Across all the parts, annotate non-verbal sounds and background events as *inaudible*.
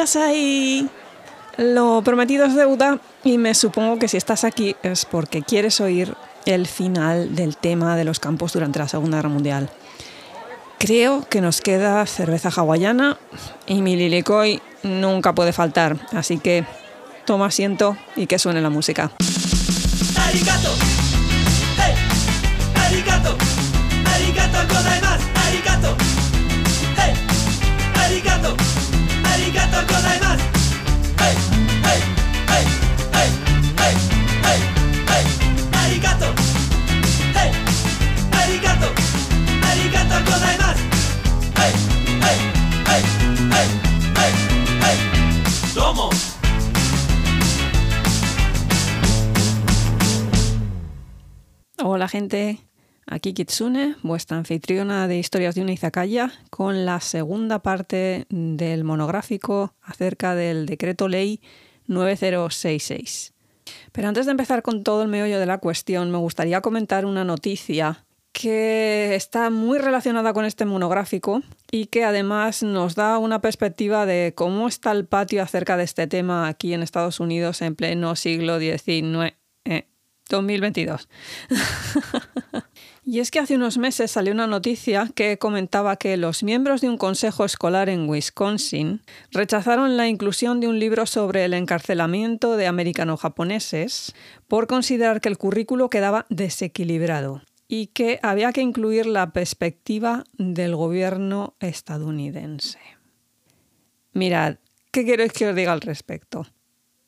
ahí. Lo prometido es deuda y me supongo que si estás aquí es porque quieres oír el final del tema de los campos durante la Segunda Guerra Mundial. Creo que nos queda cerveza hawaiana y mi lilicoy nunca puede faltar, así que toma asiento y que suene la música. Hey. Hola gente, aquí Kitsune, vuestra anfitriona de historias de una izakaya, con la segunda parte del monográfico acerca del decreto ley 9066. Pero antes de empezar con todo el meollo de la cuestión, me gustaría comentar una noticia que está muy relacionada con este monográfico y que además nos da una perspectiva de cómo está el patio acerca de este tema aquí en Estados Unidos en pleno siglo XIX. 2022. *laughs* y es que hace unos meses salió una noticia que comentaba que los miembros de un consejo escolar en Wisconsin rechazaron la inclusión de un libro sobre el encarcelamiento de americano-japoneses por considerar que el currículo quedaba desequilibrado y que había que incluir la perspectiva del gobierno estadounidense. Mirad, ¿qué queréis que os diga al respecto?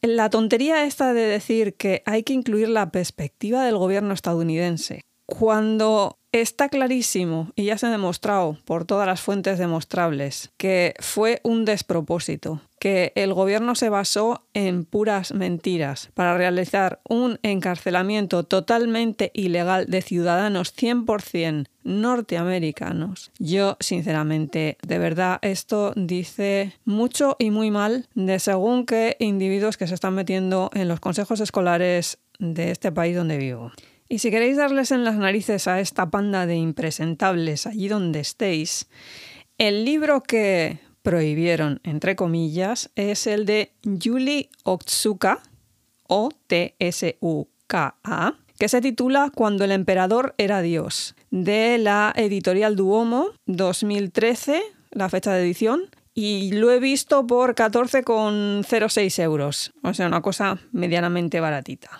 La tontería esta de decir que hay que incluir la perspectiva del gobierno estadounidense, cuando está clarísimo y ya se ha demostrado por todas las fuentes demostrables que fue un despropósito, que el gobierno se basó en puras mentiras para realizar un encarcelamiento totalmente ilegal de ciudadanos 100% norteamericanos. Yo, sinceramente, de verdad, esto dice mucho y muy mal de según qué individuos que se están metiendo en los consejos escolares de este país donde vivo. Y si queréis darles en las narices a esta panda de impresentables allí donde estéis, el libro que prohibieron, entre comillas, es el de Yuli Otsuka, o T-S-U-K-A, que se titula Cuando el emperador era Dios, de la editorial Duomo, 2013, la fecha de edición, y lo he visto por 14,06 euros, o sea, una cosa medianamente baratita.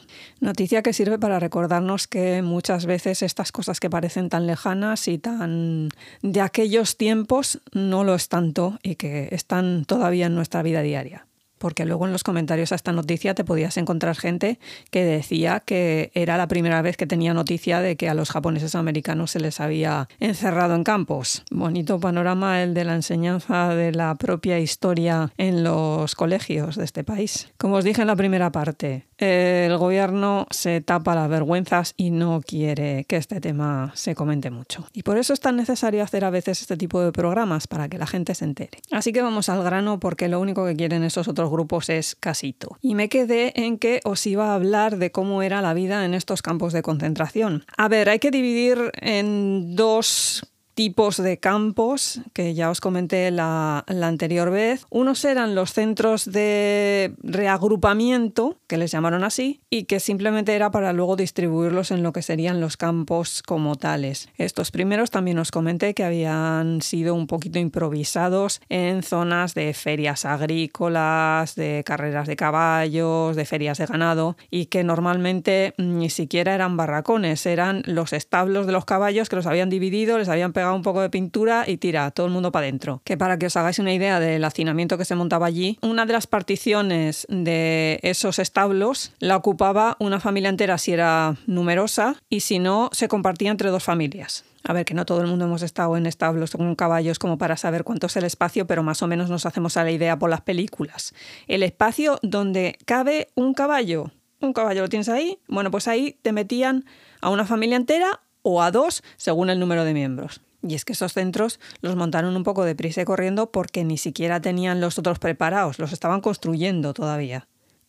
Noticia que sirve para recordarnos que muchas veces estas cosas que parecen tan lejanas y tan de aquellos tiempos no lo es tanto y que están todavía en nuestra vida diaria porque luego en los comentarios a esta noticia te podías encontrar gente que decía que era la primera vez que tenía noticia de que a los japoneses americanos se les había encerrado en campos. Bonito panorama el de la enseñanza de la propia historia en los colegios de este país. Como os dije en la primera parte, el gobierno se tapa las vergüenzas y no quiere que este tema se comente mucho. Y por eso es tan necesario hacer a veces este tipo de programas para que la gente se entere. Así que vamos al grano porque lo único que quieren esos otros grupos es casito. Y me quedé en que os iba a hablar de cómo era la vida en estos campos de concentración. A ver, hay que dividir en dos tipos de campos que ya os comenté la, anterior vez. Unos eran los centros de reagrupamiento, que les llamaron así, y que simplemente era para luego distribuirlos en lo que serían los campos como tales. Estos primeros también os comenté que habían sido un poquito improvisados en zonas de ferias agrícolas, de carreras de caballos, de ferias de ganado, y que normalmente ni siquiera eran barracones, eran los establos de los caballos que los habían dividido, les habían pegado un poco de pintura y tira, todo el mundo para adentro. Que para que os hagáis una idea del hacinamiento que se montaba allí, una de las particiones de esos establos la ocupaba una familia entera si era numerosa y si no, se compartía entre dos familias. A ver, que no todo el mundo hemos estado en establos con caballos como para saber cuánto es el espacio, pero más o menos nos hacemos a la idea por las películas. El espacio donde cabe un caballo. Un caballo lo tienes ahí. Bueno, pues ahí te metían a una familia entera o a dos según el número de miembros. Y es que esos centros los montaron un poco deprisa y corriendo porque ni siquiera tenían los otros preparados, los estaban construyendo todavía.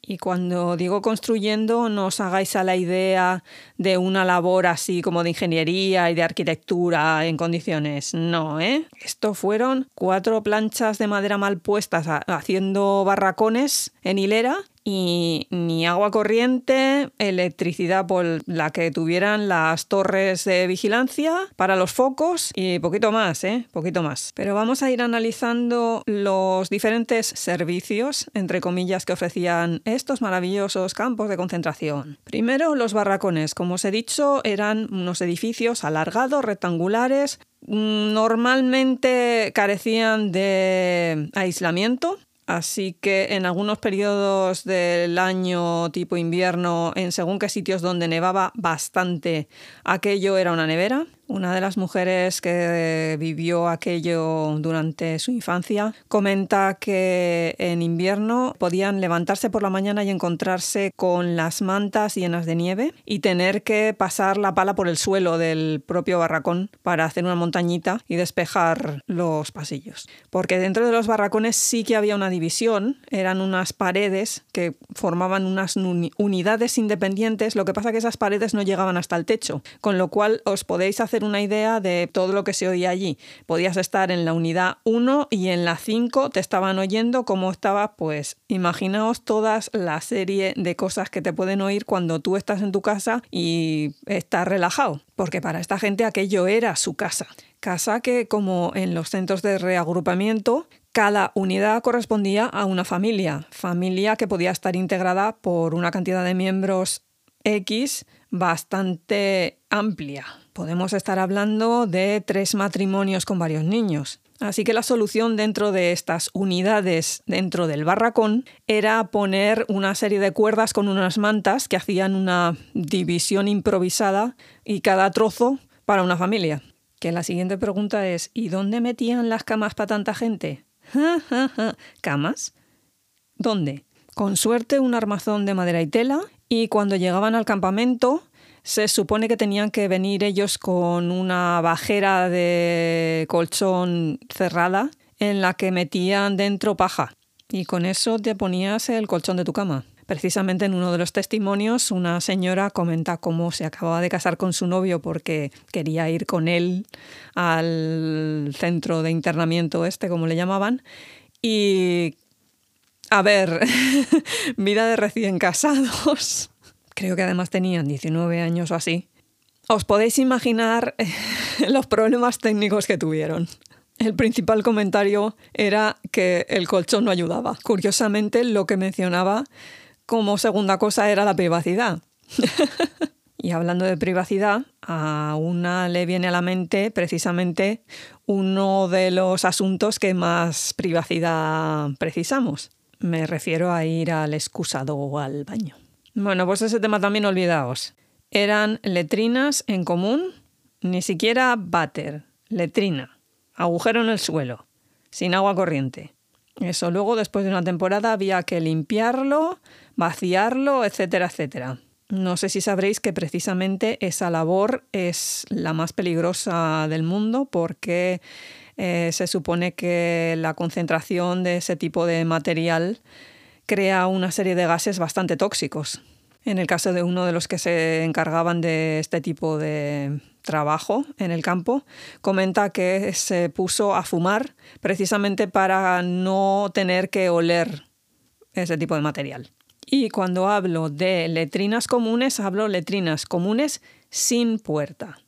Y cuando digo construyendo, no os hagáis a la idea de una labor así como de ingeniería y de arquitectura en condiciones. No, ¿eh? Esto fueron cuatro planchas de madera mal puestas haciendo barracones en hilera y ni agua corriente, electricidad por la que tuvieran las torres de vigilancia para los focos y poquito más, ¿eh? Poquito más. Pero vamos a ir analizando los diferentes servicios, entre comillas, que ofrecían estos maravillosos campos de concentración. Primero, los barracones. Como os he dicho, eran unos edificios alargados, rectangulares, normalmente carecían de aislamiento, Así que en algunos periodos del año tipo invierno, en según qué sitios donde nevaba bastante, aquello era una nevera. Una de las mujeres que vivió aquello durante su infancia comenta que en invierno podían levantarse por la mañana y encontrarse con las mantas llenas de nieve y tener que pasar la pala por el suelo del propio barracón para hacer una montañita y despejar los pasillos. Porque dentro de los barracones sí que había una división, eran unas paredes que formaban unas unidades independientes, lo que pasa que esas paredes no llegaban hasta el techo, con lo cual os podéis hacer una idea de todo lo que se oía allí. Podías estar en la unidad 1 y en la 5 te estaban oyendo cómo estaba, pues imaginaos todas la serie de cosas que te pueden oír cuando tú estás en tu casa y estás relajado, porque para esta gente aquello era su casa. Casa que, como en los centros de reagrupamiento, cada unidad correspondía a una familia, familia que podía estar integrada por una cantidad de miembros X bastante amplia. Podemos estar hablando de tres matrimonios con varios niños. Así que la solución dentro de estas unidades dentro del barracón era poner una serie de cuerdas con unas mantas que hacían una división improvisada y cada trozo para una familia. Que la siguiente pregunta es ¿y dónde metían las camas para tanta gente? ¿Camas? ¿Dónde? Con suerte un armazón de madera y tela y cuando llegaban al campamento se supone que tenían que venir ellos con una bajera de colchón cerrada en la que metían dentro paja y con eso te ponías el colchón de tu cama. Precisamente en uno de los testimonios una señora comenta cómo se acababa de casar con su novio porque quería ir con él al centro de internamiento este, como le llamaban, y a ver, *laughs* vida de recién casados creo que además tenían 19 años o así, os podéis imaginar *laughs* los problemas técnicos que tuvieron. El principal comentario era que el colchón no ayudaba. Curiosamente, lo que mencionaba como segunda cosa era la privacidad. *laughs* y hablando de privacidad, a una le viene a la mente precisamente uno de los asuntos que más privacidad precisamos. Me refiero a ir al excusado o al baño. Bueno, pues ese tema también olvidaos. Eran letrinas en común, ni siquiera váter, letrina, agujero en el suelo, sin agua corriente. Eso luego, después de una temporada, había que limpiarlo, vaciarlo, etcétera, etcétera. No sé si sabréis que precisamente esa labor es la más peligrosa del mundo porque eh, se supone que la concentración de ese tipo de material crea una serie de gases bastante tóxicos. En el caso de uno de los que se encargaban de este tipo de trabajo en el campo, comenta que se puso a fumar precisamente para no tener que oler ese tipo de material. Y cuando hablo de letrinas comunes, hablo letrinas comunes sin puerta,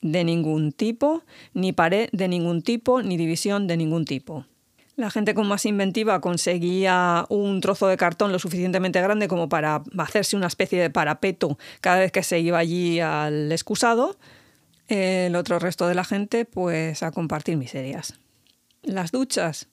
de ningún tipo, ni pared de ningún tipo, ni división de ningún tipo. La gente con más inventiva conseguía un trozo de cartón lo suficientemente grande como para hacerse una especie de parapeto cada vez que se iba allí al excusado. El otro resto de la gente, pues a compartir miserias. Las duchas,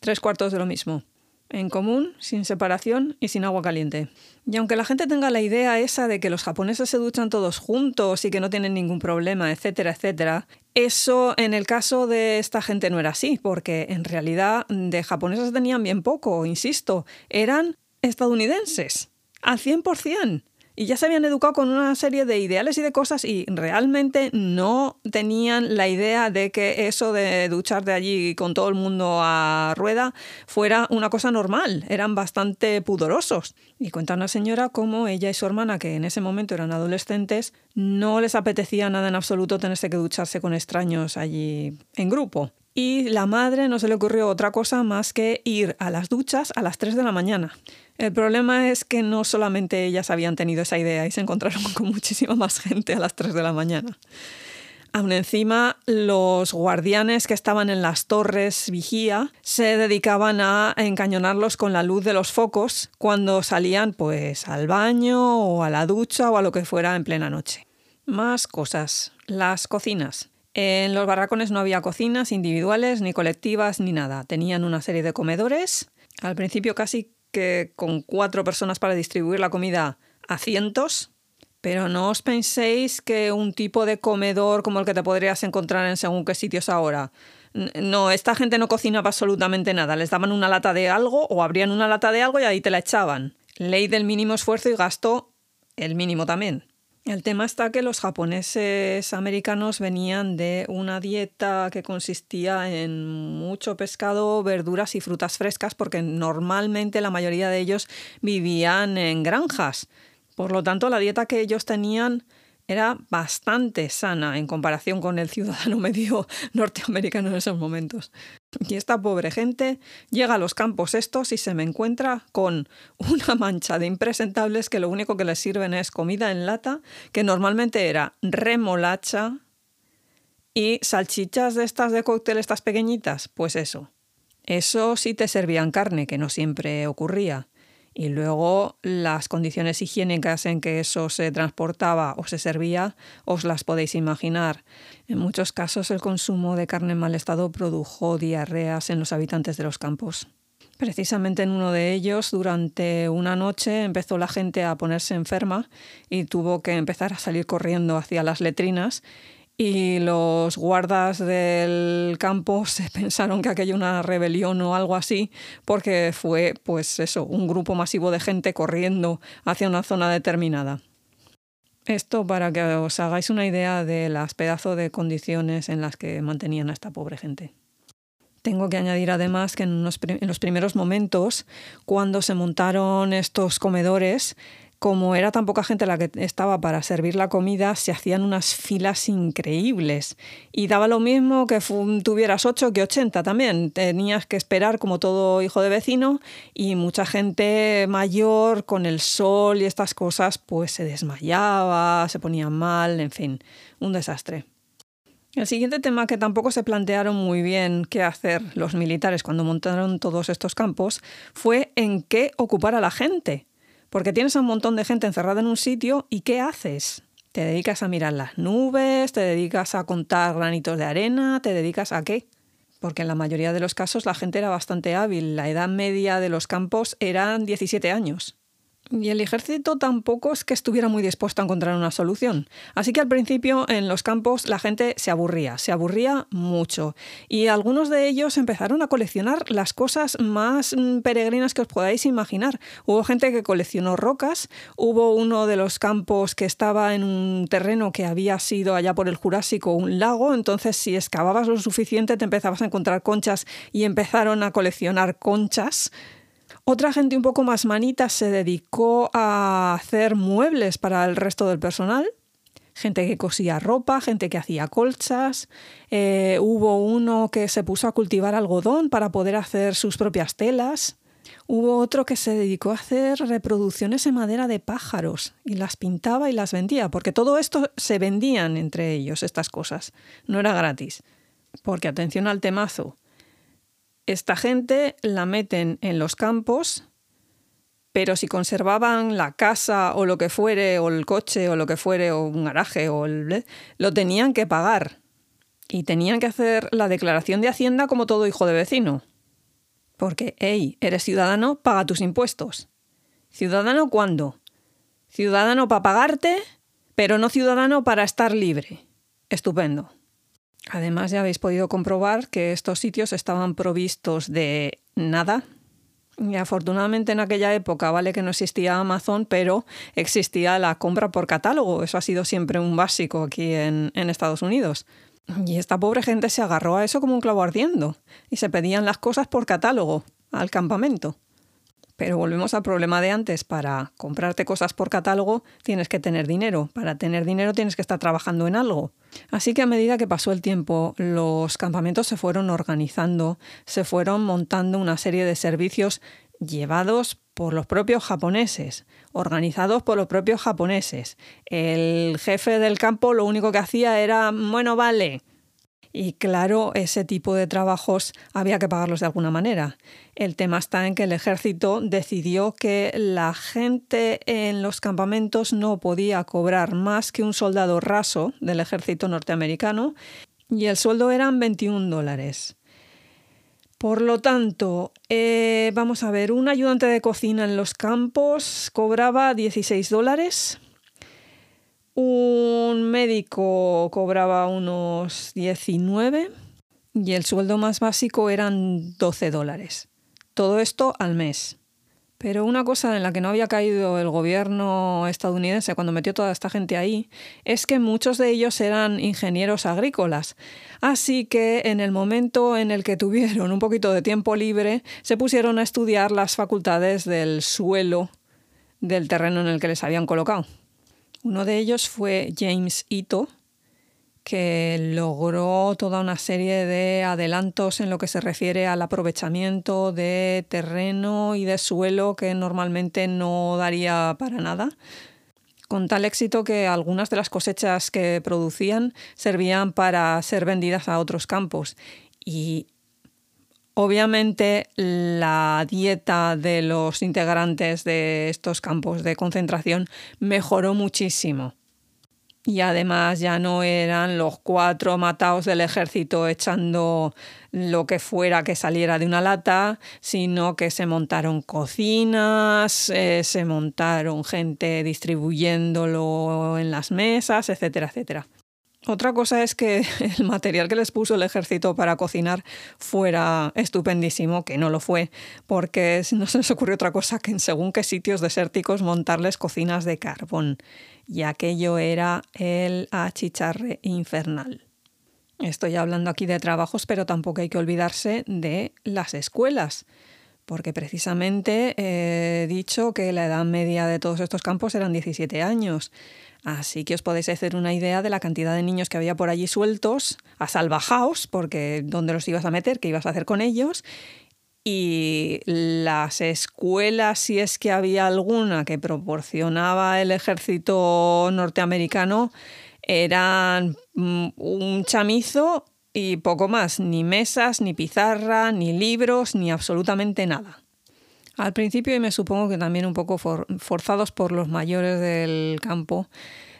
tres cuartos de lo mismo en común, sin separación y sin agua caliente. Y aunque la gente tenga la idea esa de que los japoneses se duchan todos juntos y que no tienen ningún problema, etcétera, etcétera, eso en el caso de esta gente no era así, porque en realidad de japoneses tenían bien poco, insisto, eran estadounidenses, al 100%. Y ya se habían educado con una serie de ideales y de cosas y realmente no tenían la idea de que eso de ducharte allí con todo el mundo a rueda fuera una cosa normal. Eran bastante pudorosos. Y cuenta una señora cómo ella y su hermana, que en ese momento eran adolescentes, no les apetecía nada en absoluto tenerse que ducharse con extraños allí en grupo. Y la madre no se le ocurrió otra cosa más que ir a las duchas a las 3 de la mañana. El problema es que no solamente ellas habían tenido esa idea y se encontraron *laughs* con muchísima más gente a las 3 de la mañana. Aún encima, los guardianes que estaban en las torres vigía se dedicaban a encañonarlos con la luz de los focos cuando salían pues al baño o a la ducha o a lo que fuera en plena noche. Más cosas. Las cocinas. En los barracones no había cocinas individuales, ni colectivas, ni nada. Tenían una serie de comedores. Al principio casi que con cuatro personas para distribuir la comida a cientos, pero no os penséis que un tipo de comedor como el que te podrías encontrar en según qué sitios ahora. No, esta gente no cocinaba absolutamente nada. Les daban una lata de algo o abrían una lata de algo y ahí te la echaban. Ley del mínimo esfuerzo y gasto el mínimo también. El tema está que los japoneses americanos venían de una dieta que consistía en mucho pescado, verduras y frutas frescas porque normalmente la mayoría de ellos vivían en granjas. Por lo tanto, la dieta que ellos tenían era bastante sana en comparación con el ciudadano *laughs* medio norteamericano en esos momentos. Y esta pobre gente llega a los campos estos y se me encuentra con una mancha de impresentables que lo único que les sirven es comida en lata, que normalmente era remolacha y salchichas de estas de cóctel, estas pequeñitas, pues eso. Eso sí te servían carne, que no siempre ocurría. Y luego las condiciones higiénicas en que eso se transportaba o se servía, os las podéis imaginar. En muchos casos el consumo de carne en mal estado produjo diarreas en los habitantes de los campos. Precisamente en uno de ellos, durante una noche, empezó la gente a ponerse enferma y tuvo que empezar a salir corriendo hacia las letrinas y los guardas del campo *laughs* se pensaron que aquello una rebelión o algo así, porque fue, pues eso, un grupo masivo de gente corriendo hacia una zona determinada. Esto para que os hagáis una idea de las pedazos de condiciones en las que mantenían a esta pobre gente. Tengo que añadir además que en, en los primeros momentos, cuando se montaron estos comedores, como era tan poca gente la que estaba para servir la comida, se hacían unas filas increíbles. Y daba lo mismo que tuvieras 8 que 80 también. Tenías que esperar como todo hijo de vecino y mucha gente mayor con el sol y estas cosas pues se desmayaba, se ponía mal, en fin, un desastre. El siguiente tema que tampoco se plantearon muy bien qué hacer los militares cuando montaron todos estos campos fue en qué ocupar a la gente. Porque tienes a un montón de gente encerrada en un sitio y ¿qué haces? ¿Te dedicas a mirar las nubes? ¿Te dedicas a contar granitos de arena? ¿Te dedicas a qué? Porque en la mayoría de los casos la gente era bastante hábil. La edad media de los campos eran 17 años. Y el ejército tampoco es que estuviera muy dispuesto a encontrar una solución. Así que al principio en los campos la gente se aburría, se aburría mucho. Y algunos de ellos empezaron a coleccionar las cosas más mm, peregrinas que os podáis imaginar. Hubo gente que coleccionó rocas, hubo uno de los campos que estaba en un terreno que había sido allá por el Jurásico un lago, entonces si excavabas lo suficiente te empezabas a encontrar conchas y empezaron a coleccionar conchas. Otra gente un poco más manita se dedicó a hacer muebles para el resto del personal. Gente que cosía ropa, gente que hacía colchas. Eh, hubo uno que se puso a cultivar algodón para poder hacer sus propias telas. Hubo otro que se dedicó a hacer reproducciones en madera de pájaros y las pintaba y las vendía, porque todo esto se vendían entre ellos, estas cosas. No era gratis. Porque atención al temazo, esta gente la meten en los campos, pero si conservaban la casa o lo que fuere, o el coche o lo que fuere, o un garaje, o el, lo tenían que pagar. Y tenían que hacer la declaración de Hacienda como todo hijo de vecino. Porque, hey, eres ciudadano, paga tus impuestos. ¿Ciudadano cuándo? Ciudadano para pagarte, pero no ciudadano para estar libre. Estupendo. Además, ya habéis podido comprobar que estos sitios estaban provistos de nada, Y afortunadamente en aquella época, vale que no existía Amazon, pero existía la compra por catálogo. Eso ha sido siempre un básico aquí en, en Estados Unidos. Y esta pobre gente se agarró a eso como un clavo ardiendo y se pedían las cosas por catálogo al campamento. Pero volvemos al problema de antes. Para comprarte cosas por catálogo tienes que tener dinero. Para tener dinero tienes que estar trabajando en algo. Así que a medida que pasó el tiempo, los campamentos se fueron organizando, se fueron montando una serie de servicios llevados por los propios japoneses, organizados por los propios japoneses. El jefe del campo lo único que hacía era, bueno, vale, y claro, ese tipo de trabajos había que pagarlos de alguna manera. El tema está en que el ejército decidió que la gente en los campamentos no podía cobrar más que un soldado raso del ejército norteamericano y el sueldo eran 21 dólares. Por lo tanto, eh, vamos a ver, un ayudante de cocina en los campos cobraba 16 dólares un médico cobraba unos 19 y el sueldo más básico eran 12 dólares. Todo esto al mes. Pero una cosa en la que no había caído el gobierno estadounidense cuando metió toda esta gente ahí es que muchos de ellos eran ingenieros agrícolas. Así que en el momento en el que tuvieron un poquito de tiempo libre, se pusieron a estudiar las facultades del suelo del terreno en el que les habían colocado. Uno de ellos fue James Ito, que logró toda una serie de adelantos en lo que se refiere al aprovechamiento de terreno y de suelo que normalmente no daría para nada, con tal éxito que algunas de las cosechas que producían servían para ser vendidas a otros campos. Y Obviamente la dieta de los integrantes de estos campos de concentración mejoró muchísimo. Y además ya no eran los cuatro matados del ejército echando lo que fuera que saliera de una lata, sino que se montaron cocinas, eh, se montaron gente distribuyéndolo en las mesas, etcétera, etcétera. Otra cosa es que *laughs* el material que les puso el ejército para cocinar fuera estupendísimo, que no lo fue, porque no se les ocurrió otra cosa que en según qué sitios desérticos montarles cocinas de carbón, y aquello era el achicharre infernal. Estoy hablando aquí de trabajos, pero tampoco hay que olvidarse de las escuelas, porque precisamente he dicho que la edad media de todos estos campos eran 17 años. Así que os podéis hacer una idea de la cantidad de niños que había por allí sueltos, a salvajaos, porque dónde los ibas a meter, qué ibas a hacer con ellos. Y las escuelas, si es que había alguna que proporcionaba el ejército norteamericano, eran mm, un chamizo y poco más, ni mesas, ni pizarra, ni libros, ni absolutamente nada. Al principio, y me supongo que también un poco forzados por los mayores del campo,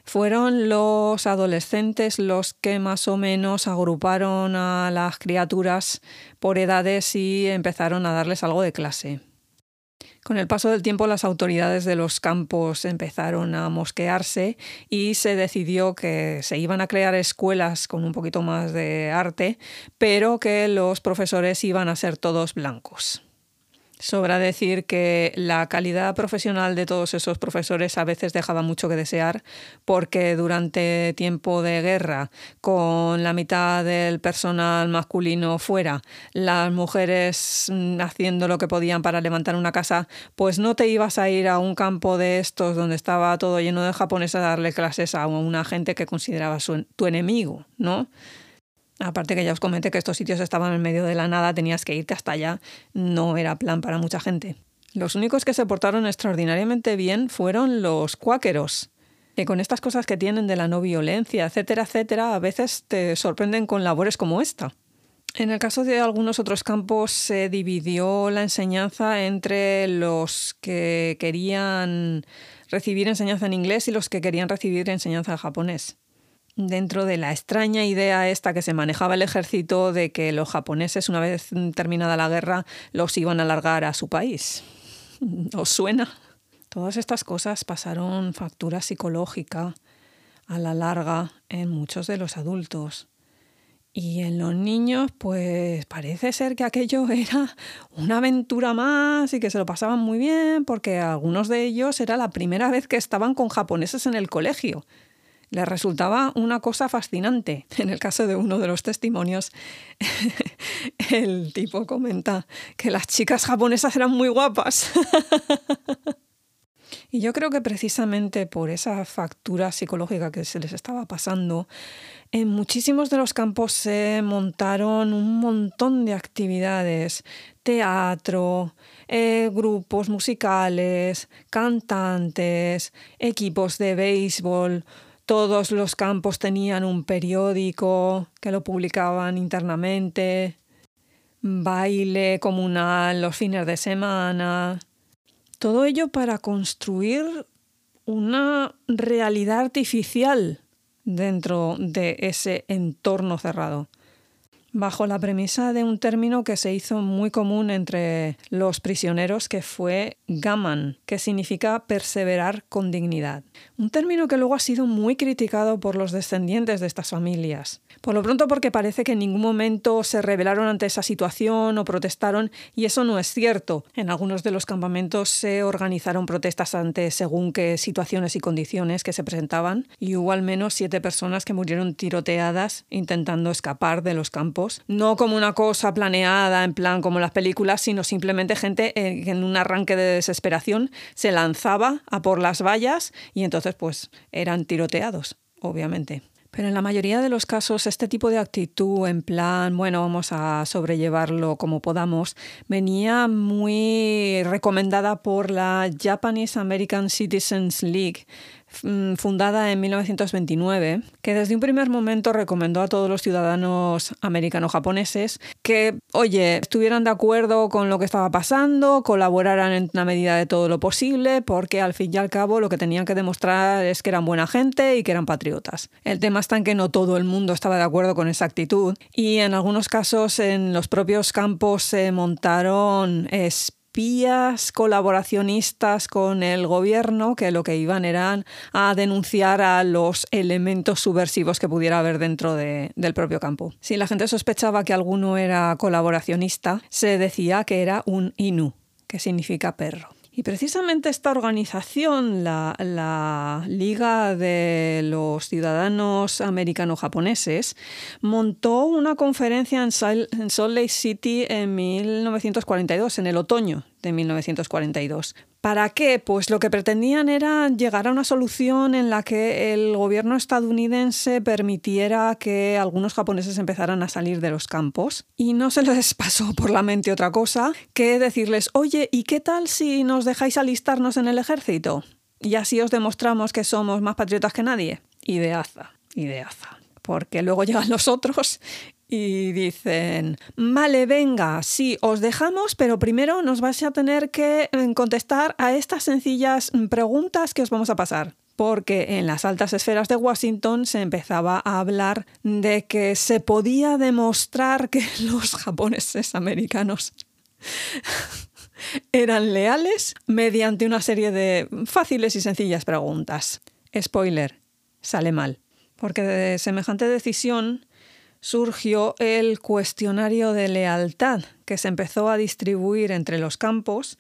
fueron los adolescentes los que más o menos agruparon a las criaturas por edades y empezaron a darles algo de clase. Con el paso del tiempo las autoridades de los campos empezaron a mosquearse y se decidió que se iban a crear escuelas con un poquito más de arte, pero que los profesores iban a ser todos blancos. Sobra decir que la calidad profesional de todos esos profesores a veces dejaba mucho que desear porque durante tiempo de guerra, con la mitad del personal masculino fuera, las mujeres haciendo lo que podían para levantar una casa, pues no te ibas a ir a un campo de estos donde estaba todo lleno de japoneses a darle clases a una gente que considerabas tu enemigo, ¿no? Aparte que ya os comenté que estos sitios estaban en medio de la nada, tenías que irte hasta allá, no era plan para mucha gente. Los únicos que se portaron extraordinariamente bien fueron los cuáqueros, que con estas cosas que tienen de la no violencia, etcétera, etcétera, a veces te sorprenden con labores como esta. En el caso de algunos otros campos se dividió la enseñanza entre los que querían recibir enseñanza en inglés y los que querían recibir enseñanza en japonés dentro de la extraña idea esta que se manejaba el ejército de que los japoneses, una vez terminada la guerra, los iban a largar a su país. *laughs* ¿Os suena? Todas estas cosas pasaron factura psicológica a la larga en muchos de los adultos. Y en los niños, pues parece ser que aquello *laughs* era una aventura más y que se lo pasaban muy bien, porque algunos de ellos era la primera vez que estaban con japoneses en el colegio. Les resultaba una cosa fascinante. En el caso de uno de los testimonios, *laughs* el tipo comenta que las chicas japonesas eran muy guapas. *laughs* Y yo creo que precisamente por esa factura psicológica que se les estaba pasando, en muchísimos de los campos se montaron un montón de actividades, teatro, eh, grupos musicales, cantantes, equipos de béisbol. Todos los campos tenían un periódico que lo publicaban internamente, baile comunal los fines de semana. Todo ello para construir una realidad artificial dentro de ese entorno cerrado bajo la premisa de un término que se hizo muy común entre los prisioneros que fue gaman, que significa perseverar con dignidad. Un término que luego ha sido muy criticado por los descendientes de estas familias. Por lo pronto porque parece que en ningún momento se rebelaron ante esa situación o protestaron y eso no es cierto. En algunos de los campamentos se organizaron protestas ante según qué situaciones y condiciones que se presentaban y hubo al menos siete personas que murieron tiroteadas intentando escapar de los campos no como una cosa planeada, en plan como las películas, sino simplemente gente que en un arranque de desesperación se lanzaba a por las vallas y entonces pues eran tiroteados, obviamente. Pero en la mayoría de los casos este tipo de actitud en plan, bueno, vamos a sobrellevarlo como podamos, venía muy recomendada por la Japanese American Citizens League, fundada en 1929, que desde un primer momento recomendó a todos los ciudadanos americano-japoneses que, oye, estuvieran de acuerdo con lo que estaba pasando, colaboraran en la medida de todo lo posible, porque al fin y al cabo lo que tenían que demostrar es que eran buena gente y que eran patriotas. El tema está en que no todo el mundo estaba de acuerdo con esa actitud y en algunos casos en los propios campos se montaron espías colaboracionistas con el gobierno que lo que iban eran a denunciar a los elementos subversivos que pudiera haber dentro del propio campo. Si la gente sospechaba que alguno era colaboracionista, se decía que era un inu, que significa perro. Y precisamente esta organización, la, Liga de los Ciudadanos Americano-Japoneses, montó una conferencia en, en Salt Lake City en 1942, en el otoño de 1942. ¿Para qué? Pues lo que pretendían era llegar a una solución en la que el gobierno estadounidense permitiera que algunos japoneses empezaran a salir de los campos y no se les *laughs* pasó por la mente otra cosa que decirles, oye, ¿y qué tal si nos dejáis alistarnos en el ejército? Y así os demostramos que somos más patriotas que nadie. Ideaza, ideaza porque luego llegan los otros y dicen, vale, venga, sí, os dejamos, pero primero nos vais a tener que eh, contestar a estas sencillas preguntas que os vamos a pasar. Porque en las altas esferas de Washington se empezaba a hablar de que se podía demostrar que *laughs* los japoneses americanos *laughs* eran leales mediante una serie de fáciles y sencillas preguntas. Spoiler, sale mal. Porque de semejante decisión surgió el cuestionario de lealtad que se empezó a distribuir entre los campos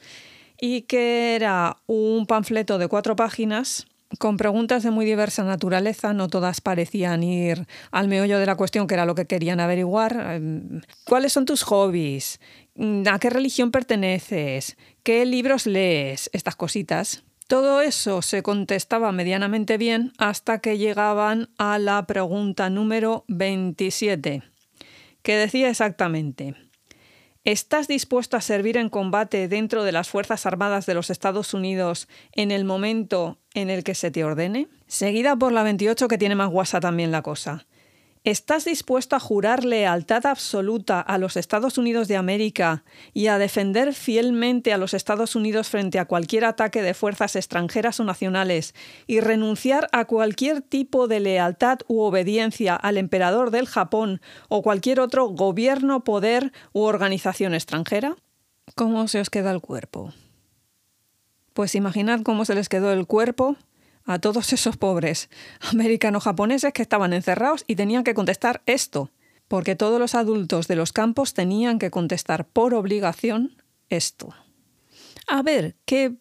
y que era un panfleto de cuatro páginas con preguntas de muy diversa naturaleza, no todas parecían ir al meollo de la cuestión, que era lo que querían averiguar. Em, ¿Cuáles son tus hobbies? ¿A qué religión perteneces? ¿Qué libros lees? Estas cositas. Todo eso se contestaba medianamente bien hasta que llegaban a la pregunta número 27, que decía exactamente, ¿Estás dispuesto a servir en combate dentro de las Fuerzas Armadas de los Estados Unidos en el momento en el que se te ordene? Seguida por la 28 que tiene más guasa también la cosa. ¿Estás dispuesto a jurar lealtad absoluta a los Estados Unidos de América y a defender fielmente a los Estados Unidos frente a cualquier ataque de fuerzas extranjeras o nacionales y renunciar a cualquier tipo de lealtad u obediencia al emperador del Japón o cualquier otro gobierno, poder u organización extranjera? ¿Cómo se os queda el cuerpo? Pues imaginad cómo se les quedó el cuerpo a todos esos pobres americanos japoneses que estaban encerrados y tenían que contestar esto. porque todos los adultos de los campos tenían que contestar por obligación esto. A ver, que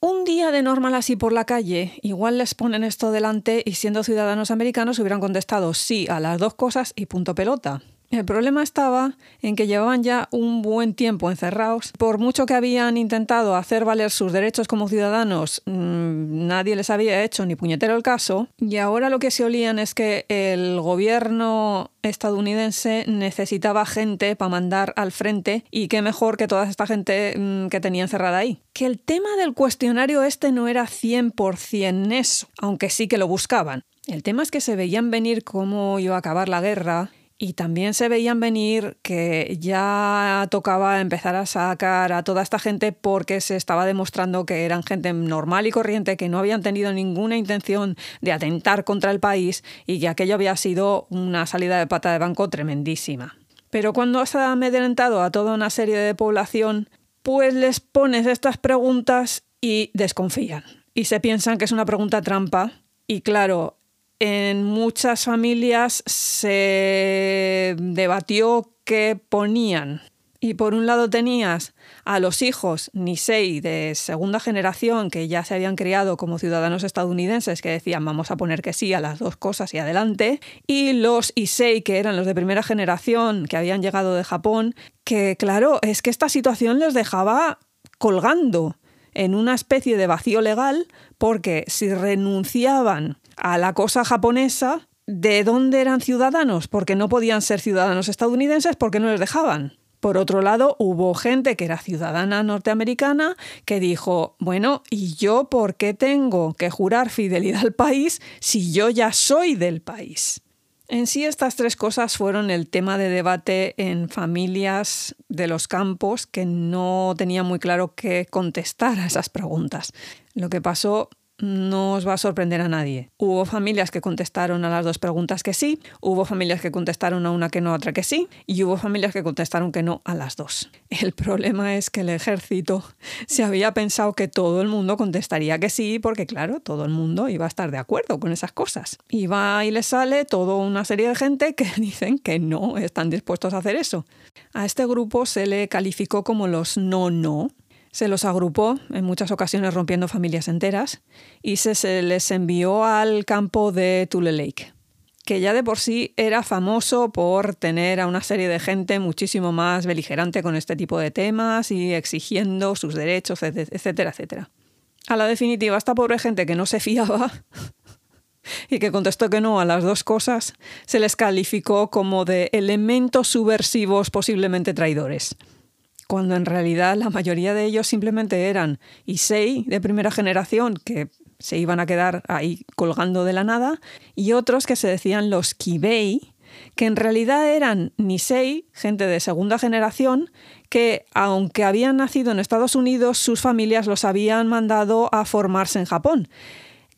un día de normal así por la calle, igual les ponen esto delante y siendo ciudadanos americanos hubieran contestado sí a las dos cosas y punto pelota. El problema estaba en que llevaban ya un buen tiempo encerrados. Por mucho que habían intentado hacer valer sus derechos como ciudadanos, mm, nadie les había hecho ni puñetero el caso. Y ahora lo que se olían es que el gobierno estadounidense necesitaba gente para mandar al frente y qué mejor que toda esta gente mm, que tenía encerrada ahí. Que el tema del cuestionario este no era 100% eso, aunque sí que lo buscaban. El tema es que se veían venir cómo iba a acabar la guerra y también se veían venir que ya tocaba empezar a sacar a toda esta gente porque se estaba demostrando que eran gente normal y corriente, que no habían tenido ninguna intención de atentar contra el país y que aquello había sido una salida de pata de banco tremendísima. Pero cuando se ha amedrentado a toda una serie de población, pues les pones estas preguntas y desconfían. Y se piensan que es una pregunta trampa. Y claro, en muchas familias se debatió qué ponían. Y por un lado tenías a los hijos Nisei de segunda generación que ya se habían criado como ciudadanos estadounidenses que decían vamos a poner que sí a las dos cosas y adelante. Y los Issei que eran los de primera generación que habían llegado de Japón, que claro, es que esta situación les dejaba colgando en una especie de vacío legal porque si renunciaban a la cosa japonesa, ¿de dónde eran ciudadanos? Porque no podían ser ciudadanos estadounidenses porque no les dejaban. Por otro lado, hubo gente que era ciudadana norteamericana que dijo, bueno, ¿y yo por qué tengo que jurar fidelidad al país si yo ya soy del país? En sí, estas tres cosas fueron el tema de debate en familias de los campos que no tenían muy claro qué contestar a esas preguntas. Lo que pasó no os va a sorprender a nadie. Hubo familias que contestaron a las dos preguntas que sí, hubo familias que contestaron a una que no, a otra que sí, y hubo familias que contestaron que no a las dos. El problema es que el ejército se había pensado que todo el mundo contestaría que sí, porque claro, todo el mundo iba a estar de acuerdo con esas cosas. Y va y le sale toda una serie de gente que *laughs* dicen que no están dispuestos a hacer eso. A este grupo se le calificó como los no-no, se los agrupó, en muchas ocasiones rompiendo familias enteras, y se, les envió al campo de Tule Lake, que ya de por sí era famoso por tener a una serie de gente muchísimo más beligerante con este tipo de temas y exigiendo sus derechos, etcétera, etcétera. A la definitiva, esta pobre gente que no se fiaba *laughs* y que contestó que no a las dos cosas, se les calificó como de elementos subversivos posiblemente traidores cuando en realidad la mayoría de ellos simplemente eran Issei de primera generación que se iban a quedar ahí colgando de la nada, y otros que se decían los Kibei, que en realidad eran Nisei, gente de segunda generación, que aunque habían nacido en Estados Unidos, sus familias los habían mandado a formarse en Japón.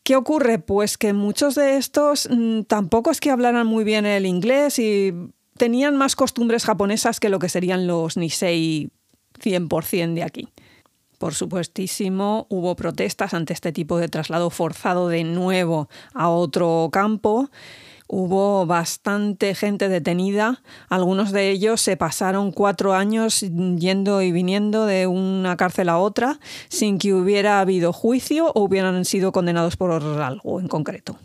¿Qué ocurre? Pues que muchos de estos mm, tampoco es que hablaran muy bien el inglés y tenían más costumbres japonesas que lo que serían los Nisei 100% de aquí. Por supuestísimo, hubo protestas ante este tipo de traslado forzado de nuevo a otro campo. Hubo bastante gente detenida. Algunos de ellos se pasaron cuatro años yendo y viniendo de una cárcel a otra sin que hubiera habido juicio o hubieran sido condenados por algo en concreto.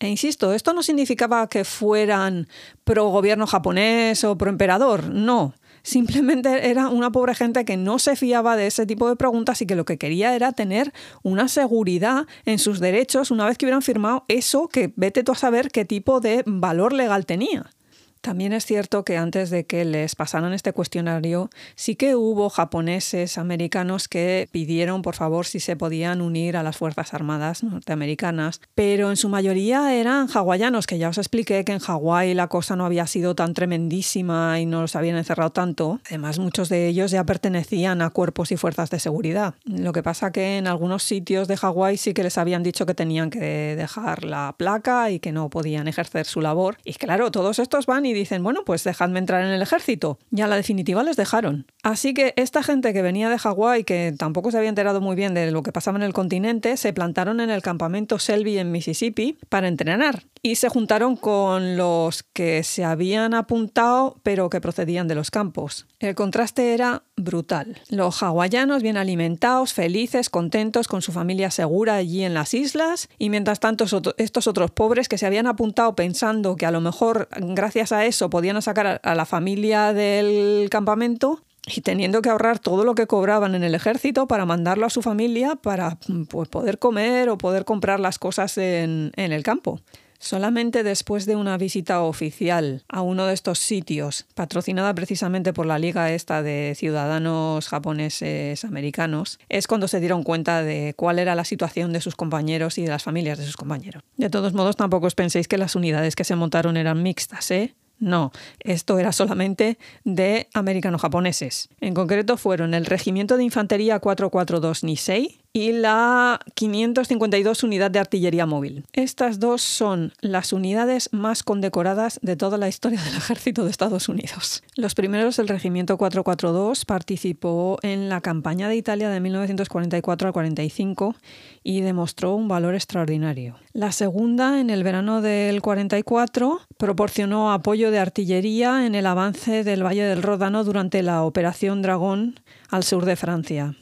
E insisto, esto no significaba que fueran pro gobierno japonés o pro emperador, no. Simplemente era una pobre gente que no se fiaba de ese tipo de preguntas y que lo que quería era tener una seguridad en sus derechos una vez que hubieran firmado eso que vete tú a saber qué tipo de valor legal tenía. También es cierto que antes de que les pasaran este cuestionario, sí que hubo japoneses americanos que pidieron por favor si se podían unir a las Fuerzas Armadas norteamericanas, pero en su mayoría eran hawaianos, que ya os expliqué que en Hawái la cosa no había sido tan tremendísima y no los habían encerrado tanto. Además, muchos de ellos ya pertenecían a cuerpos y fuerzas de seguridad. Lo que pasa que en algunos sitios de Hawái sí que les habían dicho que tenían que dejar la placa y que no podían ejercer su labor. Y claro, todos estos van y dicen, bueno, pues dejadme entrar en el ejército. Y a la definitiva les dejaron. Así que esta gente que venía de Hawái, que tampoco se había enterado muy bien de lo que pasaba en el continente, se plantaron en el campamento Selby en Mississippi para entrenar y se juntaron con los que se habían apuntado pero que procedían de los campos. El contraste era brutal. Los hawaianos bien alimentados, felices, contentos, con su familia segura allí en las islas y mientras tanto estos otros pobres que se habían apuntado pensando que a lo mejor gracias a eso podían sacar a la familia del campamento, y teniendo que ahorrar todo lo que cobraban en el ejército para mandarlo a su familia para pues, poder comer o poder comprar las cosas en, el campo. Solamente después de una visita oficial a uno de estos sitios, patrocinada precisamente por la Liga esta de ciudadanos japoneses americanos, es cuando se dieron cuenta de cuál era la situación de sus compañeros y de las familias de sus compañeros. De todos modos, tampoco os penséis que las unidades que se montaron eran mixtas, ¿eh? No, esto era solamente de americano-japoneses. En concreto fueron el Regimiento de Infantería 442 Nisei y la 552 Unidad de Artillería Móvil. Estas dos son las unidades más condecoradas de toda la historia del ejército de Estados Unidos. Los primeros, el Regimiento 442, participó en la campaña de Italia de 1944 al 45 y demostró un valor extraordinario. La segunda, en el verano del 44, proporcionó apoyo de artillería en el avance del Valle del Ródano durante la Operación Dragón al sur de Francia.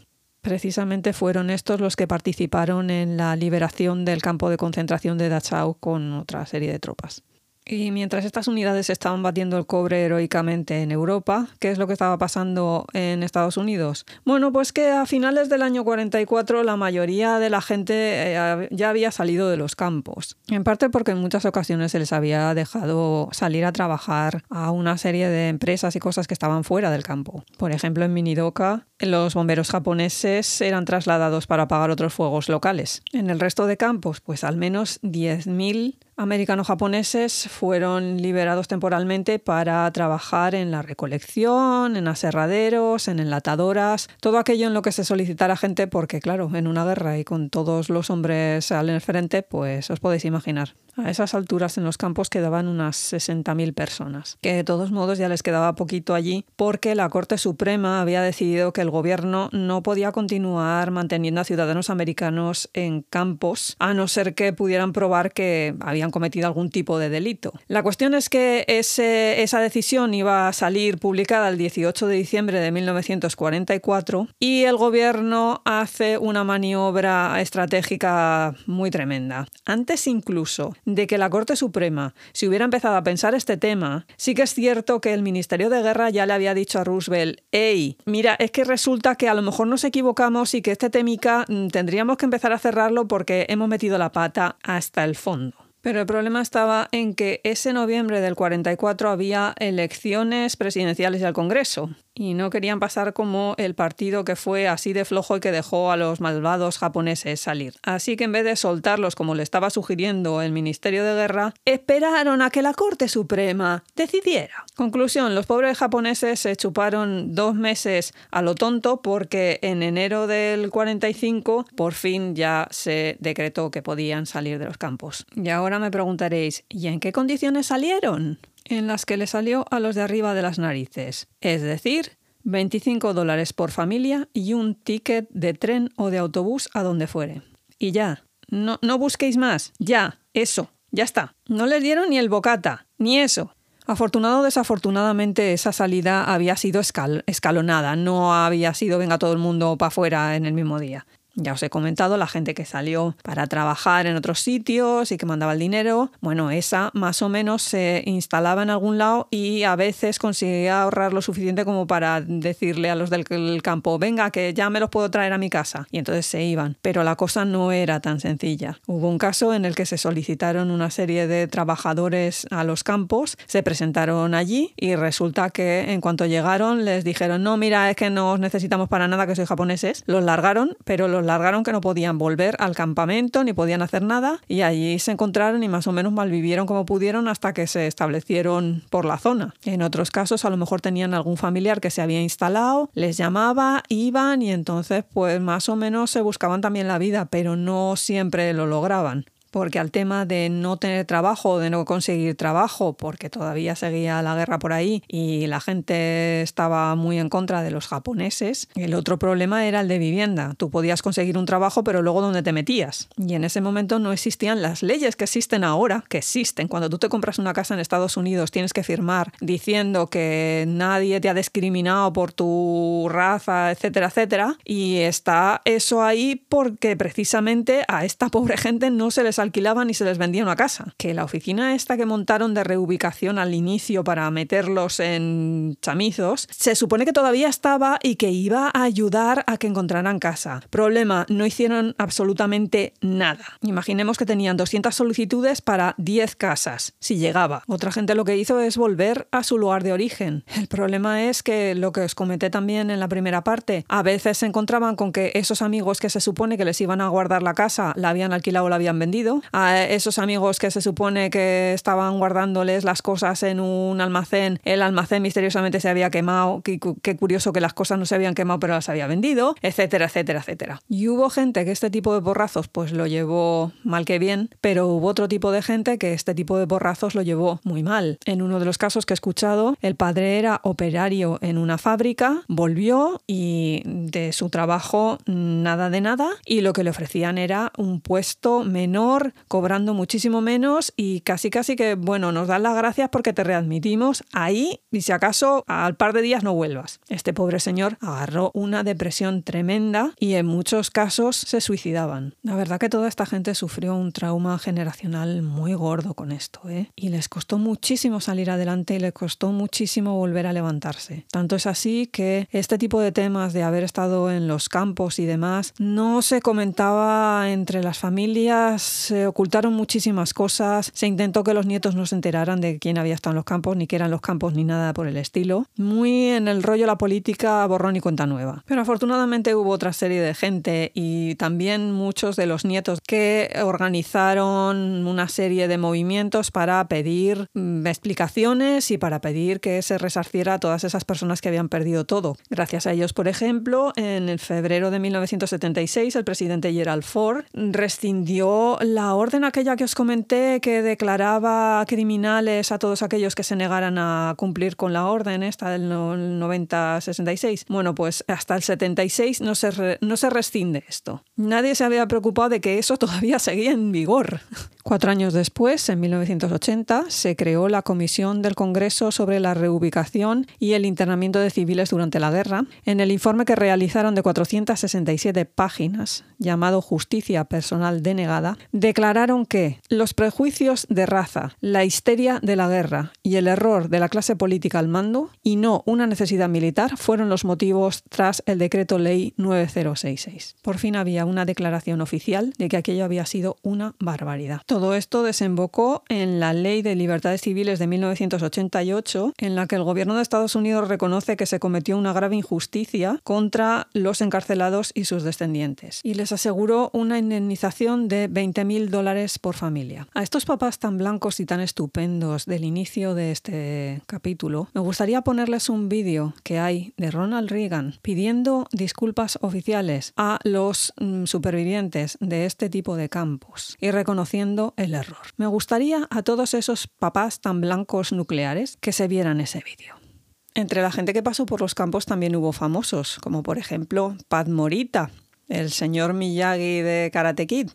Precisamente fueron estos los que participaron en la liberación del campo de concentración de Dachau con otra serie de tropas. Y mientras estas unidades estaban batiendo el cobre heroicamente en Europa, ¿qué es lo que estaba pasando en Estados Unidos? Bueno, pues que a finales del año 44 la mayoría de la gente eh, ya había salido de los campos. En parte porque en muchas ocasiones se les había dejado salir a trabajar a una serie de empresas y cosas que estaban fuera del campo. Por ejemplo, en Minidoka, los bomberos japoneses eran trasladados para apagar otros fuegos locales. En el resto de campos, pues al menos 10.000 americano-japoneses fueron liberados temporalmente para trabajar en la recolección, en aserraderos, en enlatadoras, todo aquello en lo que se solicitara gente porque, claro, en una guerra y con todos los hombres al frente, pues os podéis imaginar. A esas alturas en los campos quedaban unas 60.000 personas, que de todos modos ya les quedaba poquito allí porque la Corte Suprema había decidido que el gobierno no podía continuar manteniendo a ciudadanos americanos en campos a no ser que pudieran probar que habían cometido algún tipo de delito. La cuestión es que esa decisión iba a salir publicada el 18 de diciembre de 1944 y el gobierno hace una maniobra estratégica muy tremenda. Antes incluso de que la Corte Suprema si hubiera empezado a pensar este tema, sí que es cierto que el Ministerio de Guerra ya le había dicho a Roosevelt, hey, mira, es que resulta que a lo mejor nos equivocamos y que este temica mm, tendríamos que empezar a cerrarlo porque hemos metido la pata hasta el fondo. Pero el problema estaba en que ese noviembre del 44 había elecciones presidenciales al Congreso y no querían pasar como el partido que fue así de flojo y que dejó a los malvados japoneses salir. Así que en vez de soltarlos como le estaba sugiriendo el Ministerio de Guerra, esperaron a que la Corte Suprema decidiera. Conclusión, los pobres japoneses se chuparon dos meses a lo tonto porque en enero del 45 por fin ya se decretó que podían salir de los campos. Y ahora me preguntaréis, ¿y en qué condiciones salieron? En las que le salió a los de arriba de las narices, es decir, 25 dólares por familia y un ticket de tren o de autobús a donde fuere. Y ya, no, no busquéis más, ya, eso, ya está. No les dieron ni el bocata, ni eso. Afortunado o desafortunadamente esa salida había sido escalonada, no había sido venga todo el mundo para afuera en el mismo día. Ya os he comentado la gente que salió para trabajar en otros sitios y que mandaba el dinero. Bueno, esa más o menos se instalaba en algún lado y a veces conseguía ahorrar lo suficiente como para decirle a los del campo, venga, que ya me los puedo traer a mi casa. Y entonces se iban. Pero la cosa no era tan sencilla. Hubo un caso en el que se solicitaron una serie de trabajadores a los campos, se presentaron allí y resulta que en cuanto llegaron les dijeron, no, mira, es que no os necesitamos para nada, que sois japoneses. Los largaron, pero los largaron que no podían volver al campamento ni podían hacer nada y allí se encontraron y más o menos malvivieron como pudieron hasta que se establecieron por la zona. En otros casos a lo mejor tenían algún familiar que se había instalado, les llamaba, iban y entonces pues más o menos se buscaban también la vida, pero no siempre lo lograban porque al tema de no tener trabajo, de no conseguir trabajo, porque todavía seguía la guerra por ahí y la gente estaba muy en contra de los japoneses, el otro problema era el de vivienda. Tú podías conseguir un trabajo, pero luego ¿dónde te metías? Y en ese momento no existían las leyes que existen ahora, que existen. Cuando tú te compras una casa en Estados Unidos, tienes que firmar diciendo que nadie te ha discriminado por tu raza, etcétera, etcétera. Y está eso ahí porque precisamente a esta pobre gente no se les ha alquilaban y se les vendía una casa. Que la oficina esta que montaron de reubicación al inicio para meterlos en chamizos, se supone que todavía estaba y que iba a ayudar a que encontraran casa. Problema, no hicieron absolutamente nada. Imaginemos que tenían 200 solicitudes para 10 casas, si llegaba. Otra gente lo que hizo es volver a su lugar de origen. El problema es que lo que os comenté también en la primera parte, a veces se encontraban con que esos amigos que se supone que les iban a guardar la casa la habían alquilado o la habían vendido a esos amigos que se supone que estaban guardándoles las cosas en un almacén, el almacén misteriosamente se había quemado, qué, curioso que las cosas no se habían quemado pero las había vendido, etcétera, etcétera, etcétera. Y hubo gente que este tipo de borrazos pues lo llevó mal que bien, pero hubo otro tipo de gente que este tipo de borrazos lo llevó muy mal. En uno de los casos que he escuchado, el padre era operario en una fábrica, volvió y de su trabajo nada de nada y lo que le ofrecían era un puesto menor cobrando muchísimo menos y casi casi que, bueno, nos dan las gracias porque te readmitimos ahí y si acaso al par de días no vuelvas. Este pobre señor agarró una depresión tremenda y en muchos casos se suicidaban. La verdad que toda esta gente sufrió un trauma generacional muy gordo con esto, ¿eh? Y les costó muchísimo salir adelante y les costó muchísimo volver a levantarse. Tanto es así que este tipo de temas de haber estado en los campos y demás no se comentaba entre las familias se ocultaron muchísimas cosas, se intentó que los nietos no se enteraran de quién había estado en los campos, ni que eran los campos, ni nada por el estilo. Muy en el rollo la política, borrón y cuenta nueva. Pero afortunadamente hubo otra serie de gente y también muchos de los nietos que organizaron una serie de movimientos para pedir mm, explicaciones y para pedir que se resarciera a todas esas personas que habían perdido todo. Gracias a ellos, por ejemplo, en el febrero de 1976 el presidente Gerald Ford rescindió la orden aquella que os comenté que declaraba criminales a todos aquellos que se negaran a cumplir con la orden esta del 90-66. Bueno, pues hasta el 76 no se, no se rescinde esto. Nadie se había preocupado de que eso todavía seguía en vigor. Cuatro años después, en 1980, se creó la Comisión del Congreso sobre la reubicación y el internamiento de civiles durante la guerra. En el informe que realizaron de 467 páginas, llamado Justicia Personal Denegada, declararon que los prejuicios de raza, la histeria de la guerra y el error de la clase política al mando, y no una necesidad militar, fueron los motivos tras el decreto ley 9066. Por fin había una declaración oficial de que aquello había sido una barbaridad. Todo esto desembocó en la Ley de Libertades Civiles de 1988, en la que el gobierno de Estados Unidos reconoce que se cometió una grave injusticia contra los encarcelados y sus descendientes, y les aseguró una indemnización de 20.000 dólares por familia. A estos papás tan blancos y tan estupendos del inicio de este capítulo, me gustaría ponerles un vídeo que hay de Ronald Reagan pidiendo disculpas oficiales a los mm, supervivientes de este tipo de campos y reconociendo el error. Me gustaría a todos esos papás tan blancos nucleares que se vieran ese vídeo. Entre la gente que pasó por los campos también hubo famosos, como por ejemplo Pat Morita, el señor Miyagi de Karate Kid,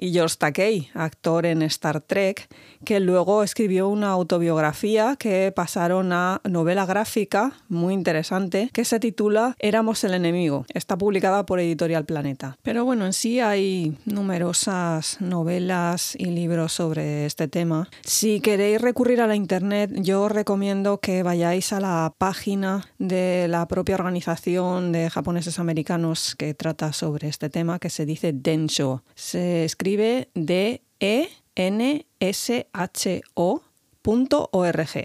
y George Takei, actor en Star Trek, que luego escribió una autobiografía que pasaron a novela gráfica muy interesante que se titula Éramos el enemigo. Está publicada por Editorial Planeta. Pero bueno, en sí hay numerosas novelas y libros sobre este tema. Si queréis recurrir a la internet, yo os recomiendo que vayáis a la página de la propia organización de japoneses americanos que trata sobre este tema, que se dice Densho. Se escribe D-E-N-S-H-O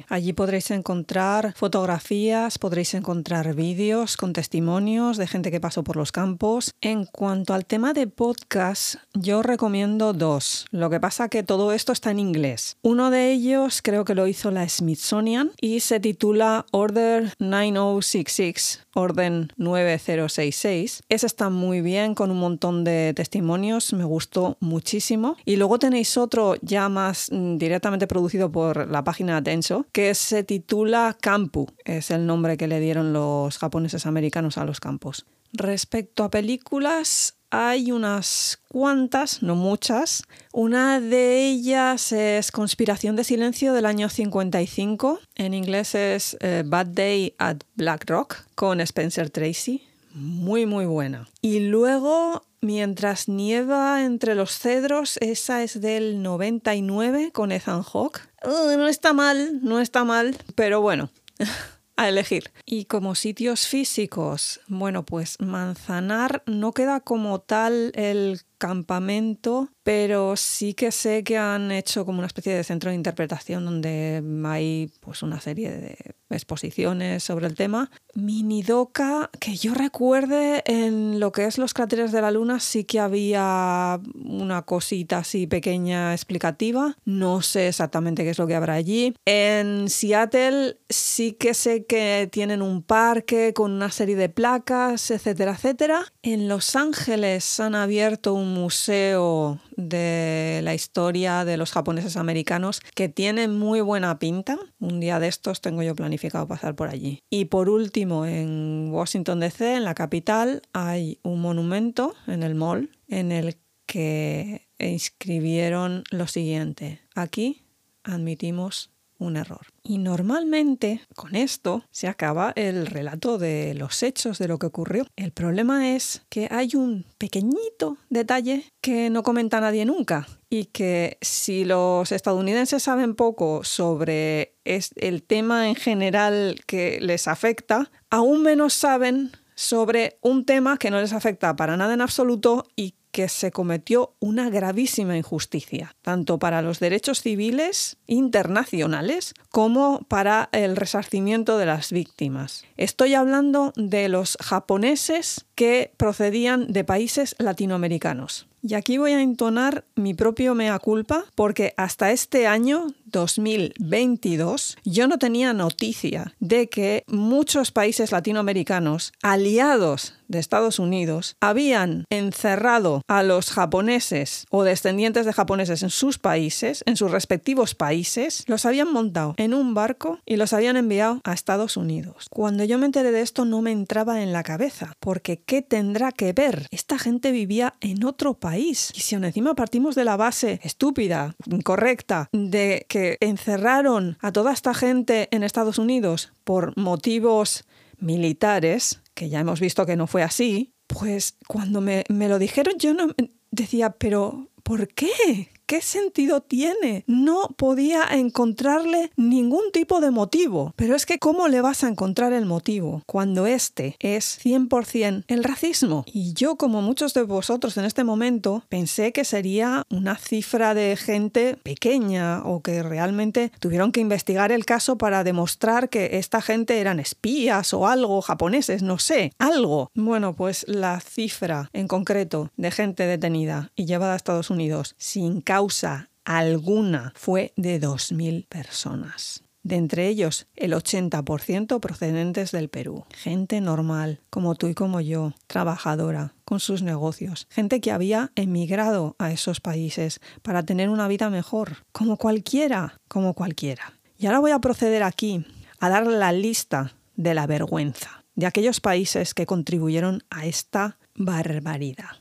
Allí podréis encontrar fotografías, podréis encontrar vídeos con testimonios de gente que pasó por los campos. En cuanto al tema de podcast, yo recomiendo dos. Lo que pasa que todo esto está en inglés. Uno de ellos creo que lo hizo la Smithsonian y se titula Order 9066 Orden 9066. Ese está muy bien con un montón de testimonios, me gustó muchísimo. Y luego tenéis otro ya más mm, directamente producido por la página Tenso, que se titula Campu, es el nombre que le dieron los japoneses americanos a los campos. Respecto a películas, hay unas cuantas, no muchas. Una de ellas es Conspiración de Silencio del año 55. En inglés es eh, Bad Day at Black Rock con Spencer Tracy. Muy, muy buena. Y luego Mientras nieva entre los cedros, esa es del 99 con Ethan Hawke. no está mal, no está mal, pero bueno. *laughs* a elegir. Y como sitios físicos, bueno, pues Manzanar no queda como tal el campamento, pero sí que sé que han hecho como una especie de centro de interpretación donde hay pues una serie de exposiciones sobre el tema. Minidoka, que yo recuerde en lo que es los cráteres de la luna sí que había una cosita así pequeña explicativa, no sé exactamente qué es lo que habrá allí. En Seattle sí que sé que tienen un parque con una serie de placas, etcétera, etcétera. En Los Ángeles han abierto un museo de la historia de los japoneses americanos que tiene muy buena pinta. Un día de estos tengo yo planificado pasar por allí. Y por último, en Washington DC, en la capital, hay un monumento en el mall en el que inscribieron lo siguiente. Aquí admitimos un error. Y normalmente con esto se acaba el relato de los hechos de lo que ocurrió. El problema es que hay un pequeñito detalle que no comenta nadie nunca y que si los estadounidenses saben poco sobre el tema en general que les afecta, aún menos saben sobre un tema que no les afecta para nada en absoluto y que se cometió una gravísima injusticia, tanto para los derechos civiles internacionales como para el resarcimiento de las víctimas. Estoy hablando de los japoneses que procedían de países latinoamericanos. Y aquí voy a entonar mi propio mea culpa porque hasta este año 2022 yo no tenía noticia de que muchos países latinoamericanos aliados de Estados Unidos habían encerrado a los japoneses o descendientes de japoneses en sus países, en sus respectivos países, los habían montado en un barco y los habían enviado a Estados Unidos. Cuando yo me enteré de esto no me entraba en la cabeza, porque ¿qué tendrá que ver? Esta gente vivía en otro país. Y si aún encima partimos de la base estúpida, incorrecta, de que encerraron a toda esta gente en Estados Unidos por motivos militares, que ya hemos visto que no fue así, pues cuando me, me lo dijeron yo no decía, pero ¿por qué? ¿Qué sentido tiene? No podía encontrarle ningún tipo de motivo. Pero es que ¿cómo le vas a encontrar el motivo cuando este es 100% el racismo? Y yo, como muchos de vosotros en este momento, pensé que sería una cifra de gente pequeña o que realmente tuvieron que investigar el caso para demostrar que esta gente eran espías o algo, japoneses, no sé, algo. Bueno, pues la cifra en concreto de gente detenida y llevada a Estados Unidos sin causa alguna fue de 2.000 personas. De entre ellos, el 80% procedentes del Perú. Gente normal, como tú y como yo, trabajadora, con sus negocios. Gente que había emigrado a esos países para tener una vida mejor. Como cualquiera, como cualquiera. Y ahora voy a proceder aquí a dar la lista de la vergüenza de aquellos países que contribuyeron a esta barbaridad.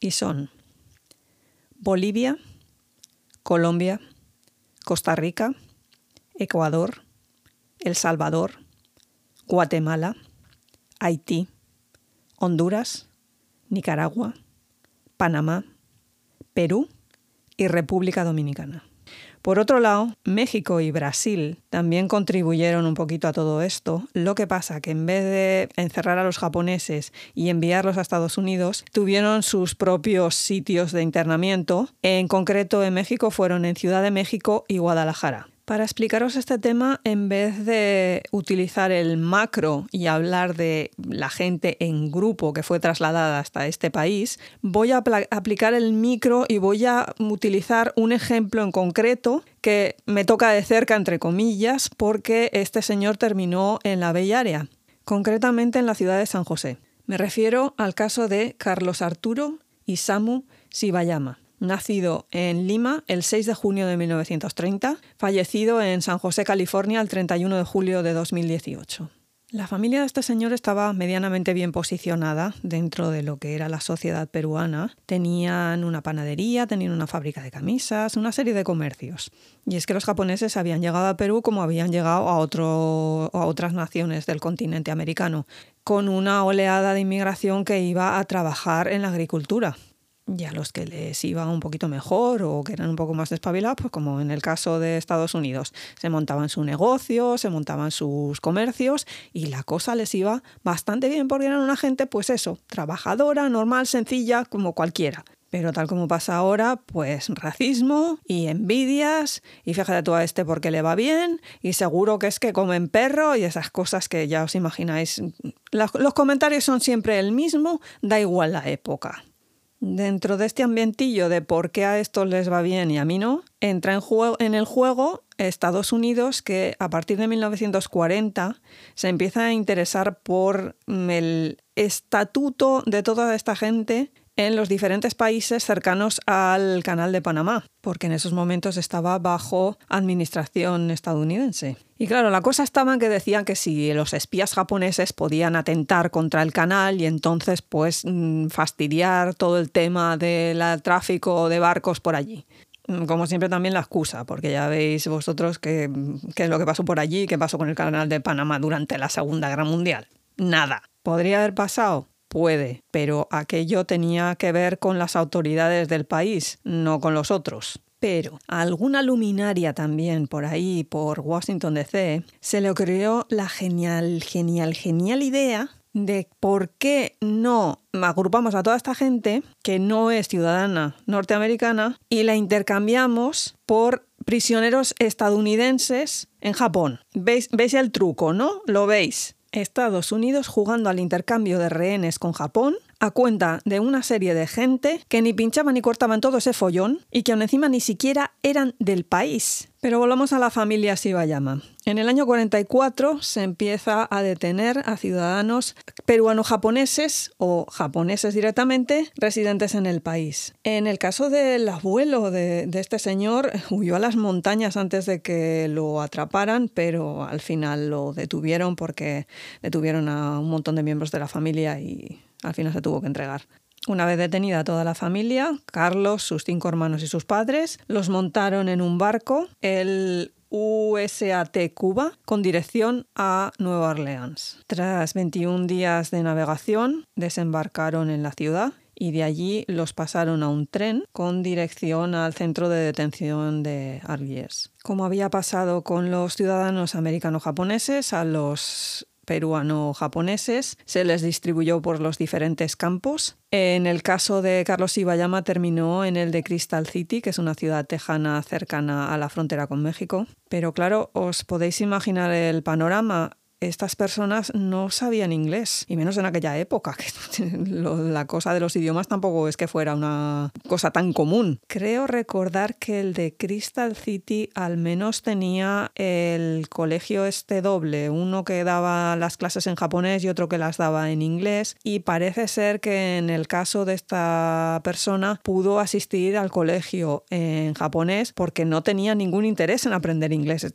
Y son Bolivia, Colombia, Costa Rica, Ecuador, El Salvador, Guatemala, Haití, Honduras, Nicaragua, Panamá, Perú y República Dominicana. Por otro lado, México y Brasil también contribuyeron un poquito a todo esto. Lo que pasa que en vez de encerrar a los japoneses y enviarlos a Estados Unidos, tuvieron sus propios sitios de internamiento. En concreto, en México fueron en Ciudad de México y Guadalajara. Para explicaros este tema, en vez de utilizar el macro y hablar de la gente en grupo que fue trasladada hasta este país, voy a aplicar el micro y voy a utilizar un ejemplo en concreto que me toca de cerca, entre comillas, porque este señor terminó en la Bella Área, concretamente en la ciudad de San José. Me refiero al caso de Carlos Arturo Isamu Sibayama nacido en Lima el 6 de junio de 1930, fallecido en San José, California, el 31 de julio de 2018. La familia de este señor estaba medianamente bien posicionada dentro de lo que era la sociedad peruana. Tenían una panadería, tenían una fábrica de camisas, una serie de comercios. Y es que los japoneses habían llegado a Perú como habían llegado a, a otras naciones del continente americano, con una oleada de inmigración que iba a trabajar en la agricultura y a los que les iba un poquito mejor o que eran un poco más despabilados, pues como en el caso de Estados Unidos, se montaban su negocio, se montaban sus comercios y la cosa les iba bastante bien porque eran una gente, pues eso, trabajadora, normal, sencilla, como cualquiera. Pero tal como pasa ahora, pues racismo y envidias, y fíjate tú a este porque le va bien, y seguro que es que comen perro y esas cosas que ya os imagináis. Los comentarios son siempre el mismo, da igual la época. Dentro de este ambientillo de por qué a estos les va bien y a mí no, entra en, juego, en el juego Estados Unidos que a partir de 1940 se empieza a interesar por el estatuto de toda esta gente en los diferentes países cercanos al Canal de Panamá, porque en esos momentos estaba bajo administración estadounidense. Y claro, la cosa estaba en que decían que si los espías japoneses podían atentar contra el canal y entonces pues mm, fastidiar todo el tema del tráfico de barcos por allí mm, como siempre también la excusa, porque ya veis vosotros qué, qué es lo que pasó por allí, qué pasó con el canal de Panamá durante la Segunda Guerra Mundial. Nada. ¿Podría haber pasado? Puede, pero aquello tenía que ver con las autoridades del país, no con los otros. Pero a alguna luminaria también por ahí, por Washington DC, se le ocurrió la genial, genial, genial idea de por qué no agrupamos a toda esta gente que no es ciudadana norteamericana y la intercambiamos por prisioneros estadounidenses en Japón. ¿Veis, ¿Veis el truco, no? ¿Lo veis? Estados Unidos jugando al intercambio de rehenes con Japón a cuenta de una serie de gente que ni pinchaban ni cortaban todo ese follón y que aún encima ni siquiera eran del país. Pero volvamos a la familia Shibayama. En el año 44 se empieza a detener a ciudadanos peruano-japoneses o japoneses directamente residentes en el país. En el caso del abuelo de, este señor, huyó a las montañas antes de que lo atraparan, pero al final lo detuvieron porque detuvieron a un montón de miembros de la familia y al final se tuvo que entregar. Una vez detenida toda la familia, Carlos, sus cinco hermanos y sus padres los montaron en un barco, el USAT Cuba, con dirección a Nueva Orleans. Tras 21 días de navegación, desembarcaron en la ciudad y de allí los pasaron a un tren con dirección al centro de detención de Argiers. Como había pasado con los ciudadanos americano-japoneses, a los peruano-japoneses, se les distribuyó por los diferentes campos. En el caso de Carlos Ibayama terminó en el de Crystal City, que es una ciudad tejana cercana a la frontera con México. Pero claro, os podéis imaginar el panorama estas personas no sabían inglés, y menos en aquella época, *laughs* que la cosa de los idiomas tampoco es que fuera una cosa tan común. Creo recordar que el de Crystal City al menos tenía el colegio este doble, uno que daba las clases en japonés y otro que las daba en inglés, y parece ser que en el caso de esta persona pudo asistir al colegio en japonés porque no tenía ningún interés en aprender inglés.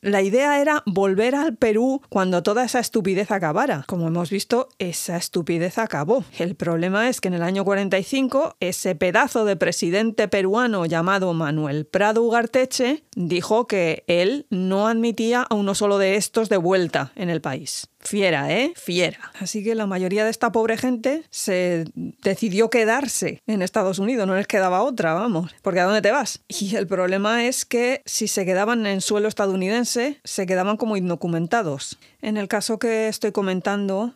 La idea era volver al Perú cuando toda esa estupidez acabara. Como hemos visto, esa estupidez acabó. El problema es que en el año 45 ese pedazo de presidente peruano llamado Manuel Prado Ugarteche dijo que él no admitía a uno solo de estos de vuelta en el país. Fiera, ¿eh? Fiera. Así que la mayoría de esta pobre gente se decidió quedarse en Estados Unidos, no les quedaba otra, vamos, porque ¿a dónde te vas? Y el problema es que si se quedaban en suelo estadounidense, se quedaban como indocumentados. En el caso que estoy comentando,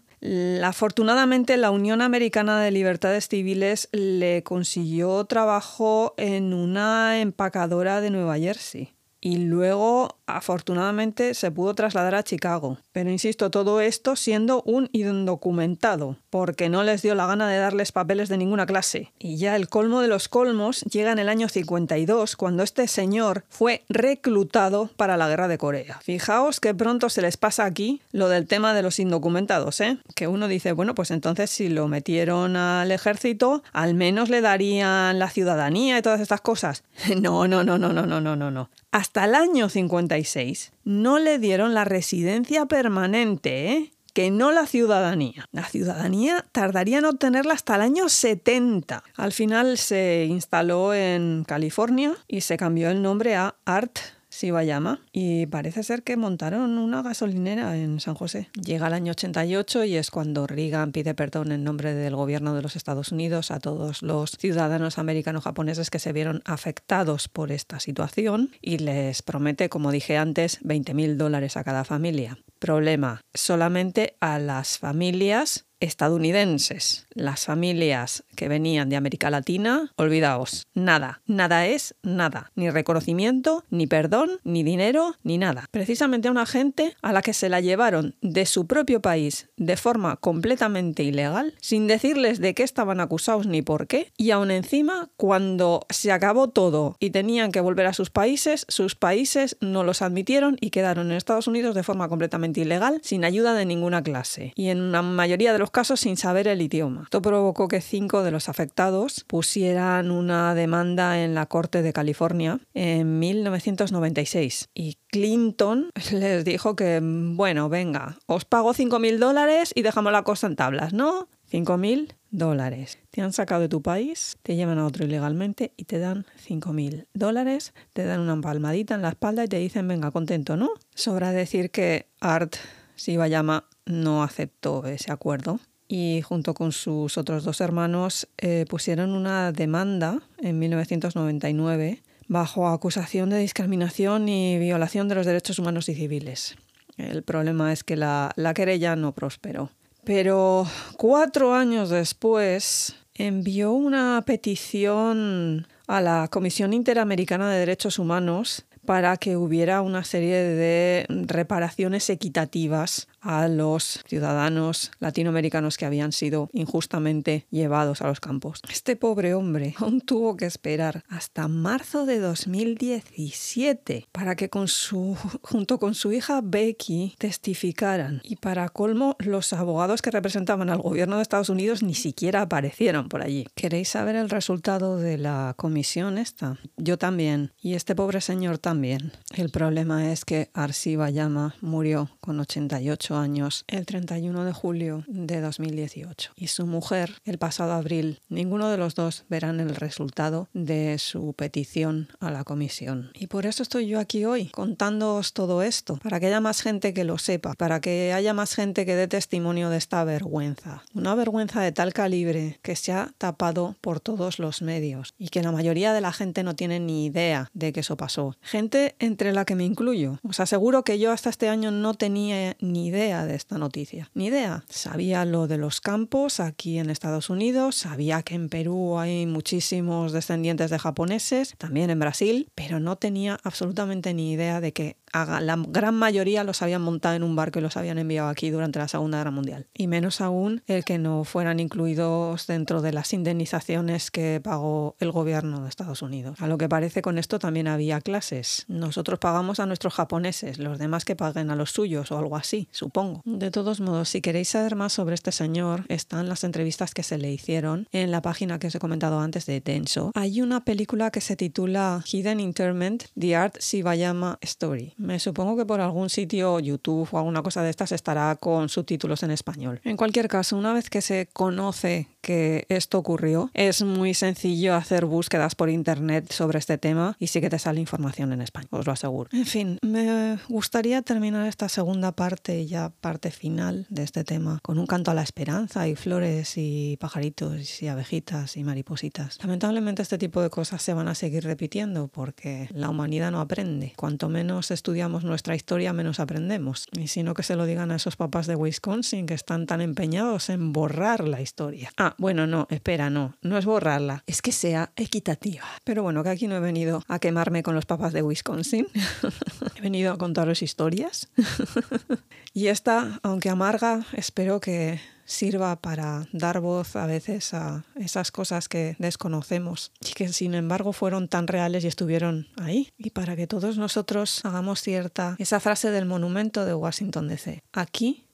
Afortunadamente, la Unión Americana de Libertades Civiles le consiguió trabajo en una empacadora de Nueva Jersey y luego afortunadamente se pudo trasladar a Chicago. Pero insisto, todo esto siendo un indocumentado, porque no les dio la gana de darles papeles de ninguna clase. Y ya el colmo de los colmos llega en el año 52, cuando este señor fue reclutado para la guerra de Corea. Fijaos que pronto se les pasa aquí lo del tema de los indocumentados, ¿eh? Que uno dice, bueno, pues entonces si lo metieron al ejército, al menos le darían la ciudadanía y todas estas cosas. *laughs* No, no, no, no, no, no, no, no. Hasta el año 56 no le dieron la residencia permanente, ¿eh? Que no la ciudadanía. La ciudadanía tardaría en obtenerla hasta el año 70. Al final se instaló en California y se cambió el nombre a Art llama y parece ser que montaron una gasolinera en San José. Llega el año 88 y es cuando Reagan pide perdón en nombre del gobierno de los Estados Unidos a todos los ciudadanos americanos japoneses que se vieron afectados por esta situación y les promete, como dije antes, 20 mil dólares a cada familia. Problema, solamente a las familias estadounidenses, las familias que venían de América Latina, olvidaos, nada, nada es nada, ni reconocimiento, ni perdón, ni dinero, ni nada. Precisamente a una gente a la que se la llevaron de su propio país de forma completamente ilegal, sin decirles de qué estaban acusados ni por qué, y aún encima, cuando se acabó todo y tenían que volver a sus países, sus países no los admitieron y quedaron en Estados Unidos de forma completamente ilegal, sin ayuda de ninguna clase. Y en una mayoría de los casos sin saber el idioma. Esto provocó que cinco de los afectados pusieran una demanda en la Corte de California en 1996 y Clinton *laughs* les dijo que, bueno, venga, os pago 5.000 dólares y dejamos la cosa en tablas, ¿no? 5.000 dólares. Te han sacado de tu país, te llevan a otro ilegalmente y te dan 5.000 dólares, te dan una palmadita en la espalda y te dicen, venga, contento, ¿no? Sobra decir que Art Sibayama no aceptó ese acuerdo y junto con sus otros dos hermanos eh, pusieron una demanda en 1999 bajo acusación de discriminación y violación de los derechos humanos y civiles. El problema es que la, la querella no prosperó. Pero cuatro años después envió una petición a la Comisión Interamericana de Derechos Humanos para que hubiera una serie de reparaciones equitativas a los ciudadanos latinoamericanos que habían sido injustamente llevados a los campos. Este pobre hombre *laughs* aún tuvo que esperar hasta marzo de 2017 para que con su, *laughs* junto con su hija Becky testificaran. Y para colmo, los abogados que representaban al gobierno de Estados Unidos ni siquiera aparecieron por allí. ¿Queréis saber el resultado de la comisión esta? Yo también. Y este pobre señor también. El problema es que Arsi Bayama murió con 88 años el 31 de julio de 2018 y su mujer el pasado abril. Ninguno de los dos verán el resultado de su petición a la comisión. Y por eso estoy yo aquí hoy contándoos todo esto, para que haya más gente que lo sepa, para que haya más gente que dé testimonio de esta vergüenza. Una vergüenza de tal calibre que se ha tapado por todos los medios y que la mayoría de la gente no tiene ni idea de que eso pasó. Gente entre la que me incluyo. Os aseguro que yo hasta este año no tenía ni idea de esta noticia. Ni idea. Sabía lo de los campos aquí en Estados Unidos, sabía que en Perú hay muchísimos descendientes de japoneses, también en Brasil, pero no tenía absolutamente ni idea de que la gran mayoría los habían montado en un barco y los habían enviado aquí durante la Segunda Guerra Mundial. Y menos aún el que no fueran incluidos dentro de las indemnizaciones que pagó el gobierno de Estados Unidos. A lo que parece con esto también había clases. Nosotros pagamos a nuestros japoneses, los demás que paguen a los suyos o algo así, supongo. De todos modos, si queréis saber más sobre este señor, están las entrevistas que se le hicieron en la página que os he comentado antes de Tenso. Hay una película que se titula Hidden Interment, The Art Shibayama Story. Me supongo que por algún sitio, YouTube o alguna cosa de estas estará con subtítulos en español. En cualquier caso, una vez que se conoce que esto ocurrió. Es muy sencillo hacer búsquedas por internet sobre este tema y sí que te sale información en español, os lo aseguro. En fin, me gustaría terminar esta segunda parte, ya parte final de este tema, con un canto a la esperanza y flores y pajaritos y abejitas y maripositas. Lamentablemente este tipo de cosas se van a seguir repitiendo porque la humanidad no aprende. Cuanto menos estudiamos nuestra historia, menos aprendemos. Y si no que se lo digan a esos papás de Wisconsin que están tan empeñados en borrar la historia. Ah, bueno, no, espera, no, no es borrarla, es que sea equitativa. Pero bueno, que aquí no he venido a quemarme con los papás de Wisconsin. *laughs* he venido a contaros historias. *laughs* y esta, aunque amarga, espero que sirva para dar voz a veces a esas cosas que desconocemos y que sin embargo fueron tan reales y estuvieron ahí. Y para que todos nosotros hagamos cierta esa frase del monumento de Washington DC. Aquí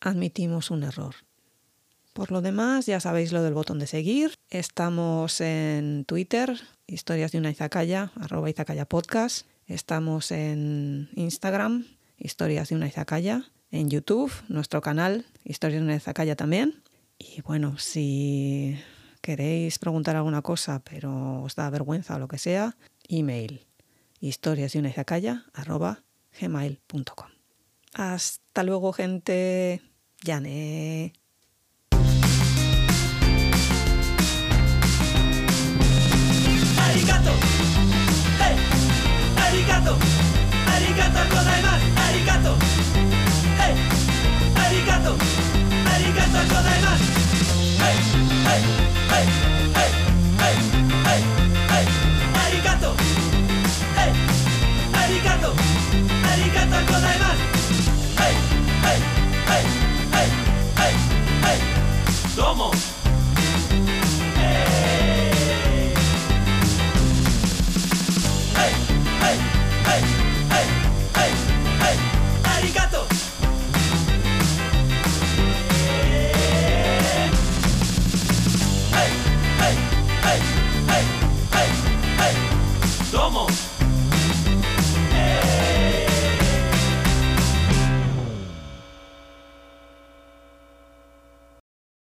admitimos un error. Por lo demás, ya sabéis lo del botón de seguir. Estamos en Twitter, historias de una izakaya, arroba izakaya podcast. Estamos en Instagram, historias de una izakaya. En YouTube, nuestro canal, historias de una izakaya también. Y bueno, si queréis preguntar alguna cosa, pero os da vergüenza o lo que sea, email historias de una izakaya, arroba gmail.com. Hasta luego, gente. Yane. とうありがとうありがとうございますヘイヘイヘイヘイヘイヘイありがとうヘイありがとうありがとうございますヘイヘイヘイヘイヘイどうも。